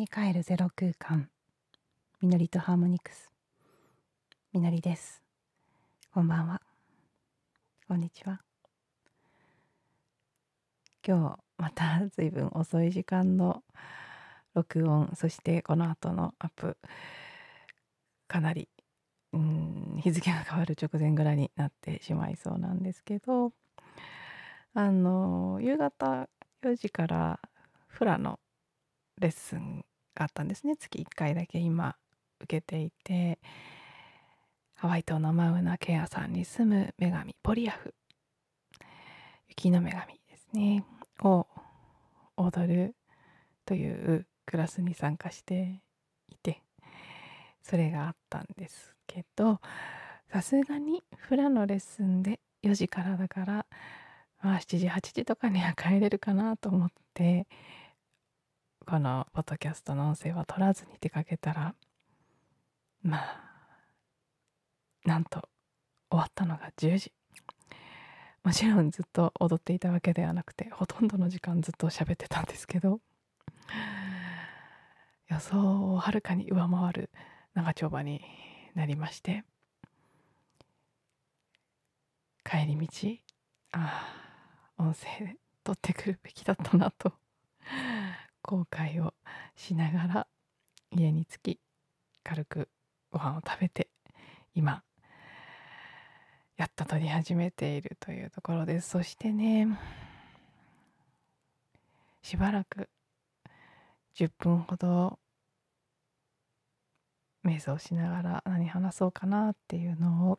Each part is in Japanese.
に帰るゼロ空間。みのりとハーモニクス。みのりです。こんばんは。こんにちは。今日また随分遅い時間の録音。そしてこの後のアップ。かなりうん日付が変わる直前ぐらいになってしまいそうなんですけど。あの夕方4時からフラのレッスンがあったんですね。月1回だけ今受けていてハワイ島のマウナケアさんに住む女神ポリアフ。雪の女神ですね。を踊るというクラスに参加していてそれがあったんですけどさすがにフラのレッスンで4時からだからまあ7時8時とかには帰れるかなと思ってこのポッドキャストの音声は取らずに出かけたらまあなんと終わったのが10時。もちろんずっと踊っていたわけではなくてほとんどの時間ずっと喋ってたんですけど。予想をはるかに上回る長丁場になりまして。帰り道ああ音声取ってくるべきだったなと。後悔をしながら家に着き軽くご飯を食べて今やっと撮り始めているというところです。そしてねしばらく10分ほど瞑想しながら何話そうかなっていうのを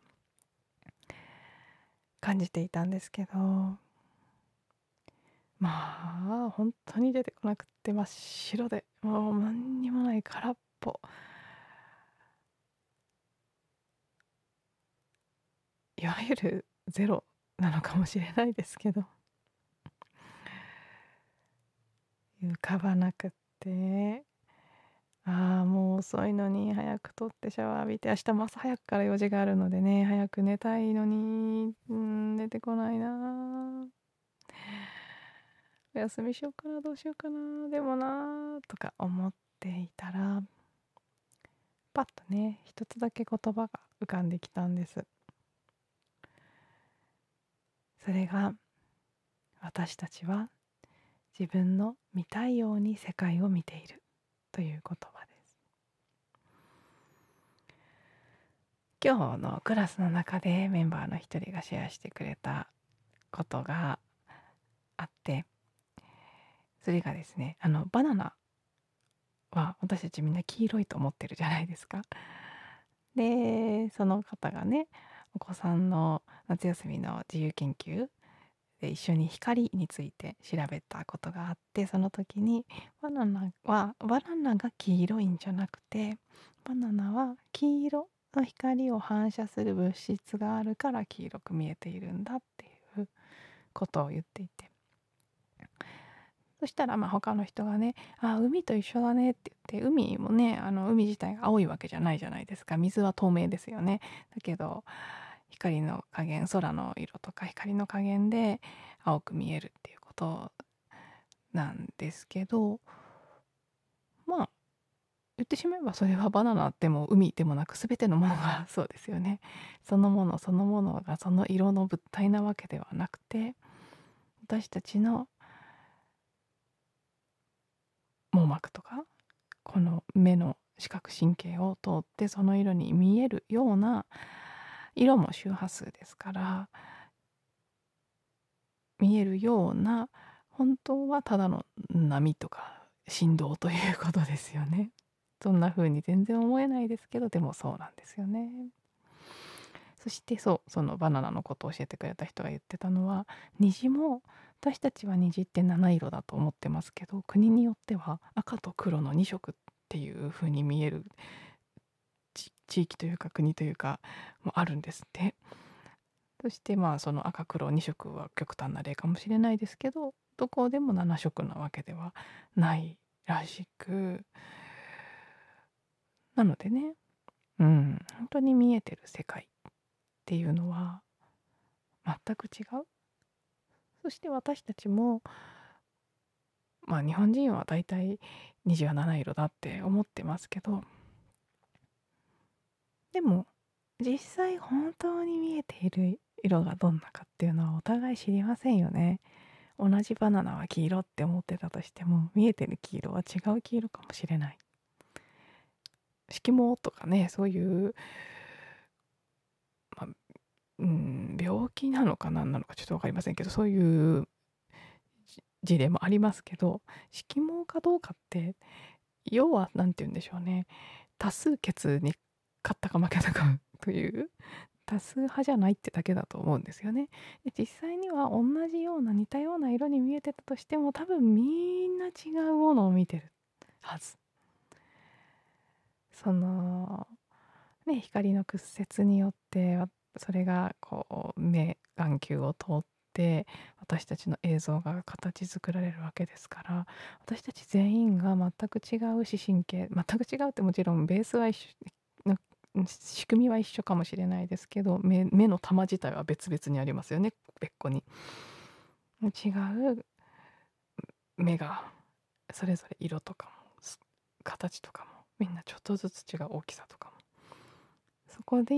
感じていたんですけどまあ本当に出てこなくて真っ白でもう何にもない空っぽ。いわゆるゼロなのかもしれないですけど。浮かばなくって。ああもう遅いのに早く取ってシャワー浴びて明日も朝早くから用事があるのでね早く寝たいのにうん出てこないな。お休みしようかなどうしようかなでもなとか思っていたらパッとね一つだけ言葉が浮かんできたんです。それが私たちは自分の見たいように世界を見ているという言葉です。今日のクラスの中でメンバーの一人がシェアしてくれたことがあってそれがですねあのバナナは私たちみんな黄色いと思ってるじゃないですか。でその方がねお子さんの夏休みの自由研究で一緒に光について調べたことがあってその時にバナナはバナナが黄色いんじゃなくてバナナは黄色の光を反射する物質があるから黄色く見えているんだっていうことを言っていてそしたらまあ他の人がね「あ海と一緒だね」って言って海もねあの海自体が青いわけじゃないじゃないですか水は透明ですよね。だけど光の加減空の色とか光の加減で青く見えるっていうことなんですけどまあ言ってしまえばそれはバナナでも海でもなく全てのものがそうですよね。そのものそのものがその色の物体なわけではなくて私たちの膜とかこの目の視覚神経を通ってその色に見えるような色も周波数ですから見えるような本当はただの波とか振動ということですよね。そんな風に全然思えないですけどでもそうなんですよね。そしてそうそのバナナのことを教えてくれた人が言ってたのは虹も私たちは虹って七色だと思ってますけど国によっては赤と黒の2色っていう風に見える地域というか国というかもあるんですって。そしてまあその赤黒2色は極端な例かもしれないですけどどこでも7色なわけではないらしくなのでねうん本当に見えてる世界っていうのは全く違う。そして私たちもまあ日本人は大体虹は七色だって思ってますけどでも実際本当に見えている色がどんなかっていうのはお互い知りませんよね。同じバナナは黄色って思ってたとしても見えてる黄色は違う黄色かもしれない。色毛とかねそういう、うん病気なのか何なのかちょっと分かりませんけどそういう事例もありますけど色毛かどうかって要は何て言うんでしょうね多数決に勝ったか負けたかという多数派じゃないってだけだと思うんですよね。で実際には同じような似たような色に見えてたとしても多分みんな違うものを見てるはず。そのね光の屈折によってそれがこう目眼球を通って私たちの映像が形作られるわけですから私たち全員が全く違う視神経全く違うってもちろんベースは一緒仕組みは一緒かもしれないですけど目目の玉自体は別々にありますよね別個に。違う目がそれぞれ色とかも形とかもみんなちょっとずつ違う大きさとかも。そこで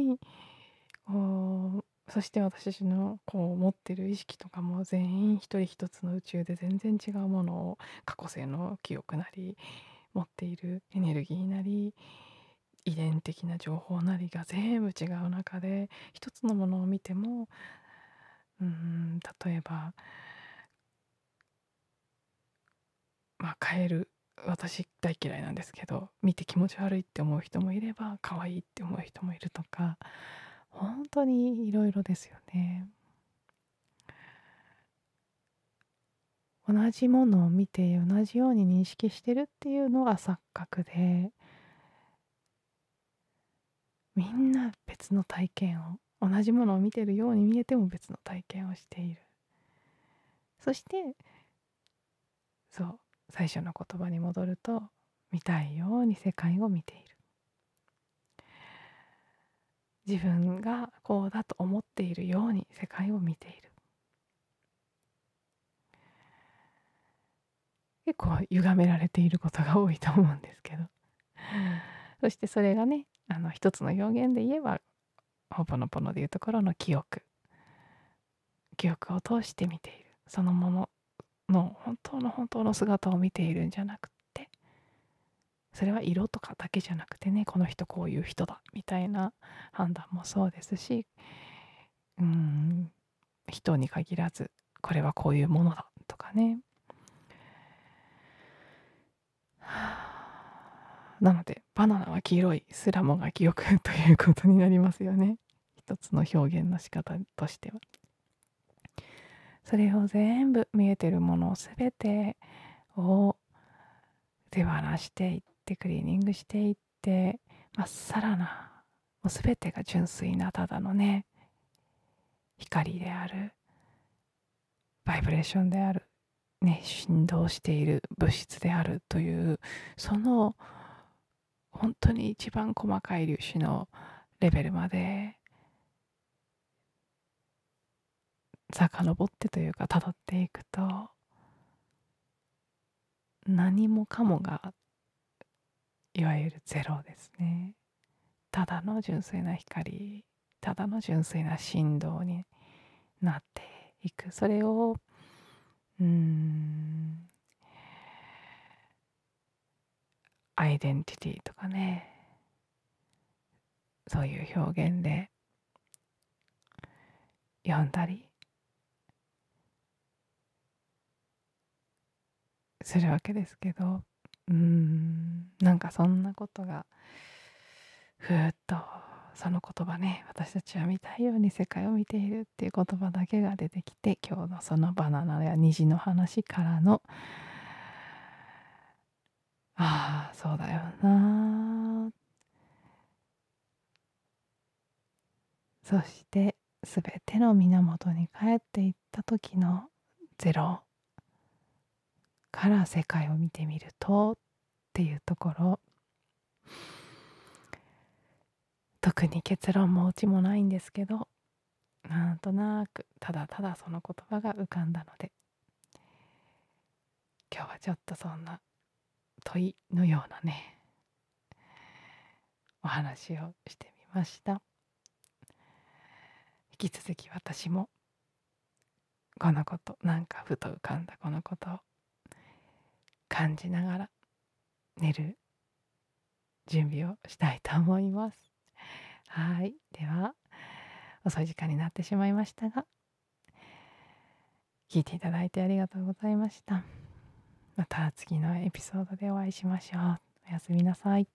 そして私たちのこう持ってる意識とかも全員一人一つの宇宙で全然違うものを過去性の記憶なり持っているエネルギーなり遺伝的な情報なりが全部違う中で一つのものを見てもうん例えばまあカエル私大嫌いなんですけど見て気持ち悪いって思う人もいれば可愛いって思う人もいるとか本当にいろいろですよね。同じものを見て同じように認識してるっていうのが錯覚でみんな別の体験を同じものを見てるように見えても別の体験をしているそしてそう最初の言葉に戻ると見たいように世界を見ている自分がこうだと思っているように世界を見ている。結構歪められていることが多いと思うんですけど。そしてそれがねあの一つの表現で言えばほぼのぽのでいうところの記憶。記憶を通して見ている。そのものの本当の本当の姿を見ているんじゃなくてそれは色とかだけじゃなくてねこの人こういう人だみたいな判断もそうですしうん人に限らずこれはこういうものだとかね。なのでバナナは黄色いすらもが記憶ということになりますよね。一つの表現の仕方としては。それを全部見えてるものを全てを手放していってクリーニングしていってまっさらなもう全てが純粋なただのね光であるバイブレーションであるね振動している物質であるというその本当に一番細かい粒子のレベルまで遡ってというか辿っていくと何もかもがいわゆるゼロですね。ただの純粋な光ただの純粋な振動になっていく。それをうんアイデンティティとかねそういう表現で読んだりするわけですけどうん。なんかそんなことがふーっとその言葉ね私たちは見たいように世界を見ているっていう言葉だけが出てきて今日のそのバナナや虹の話からのああそうだよなそして全ての源に帰っていった時のゼロから世界を見てみるとっていうところ。特に結論もオチもないんですけどなんとなくただただその言葉が浮かんだので。今日はちょっとそんな問いのようなねお話をしてみました。引き続き私もこのことなんかふと浮かんだこのことを感じながら寝る準備をしたいと思います。はい。では遅い時間になってしまいましたが聞いていただいてありがとうございました。また次のエピソードでお会いしましょう。おやすみなさい。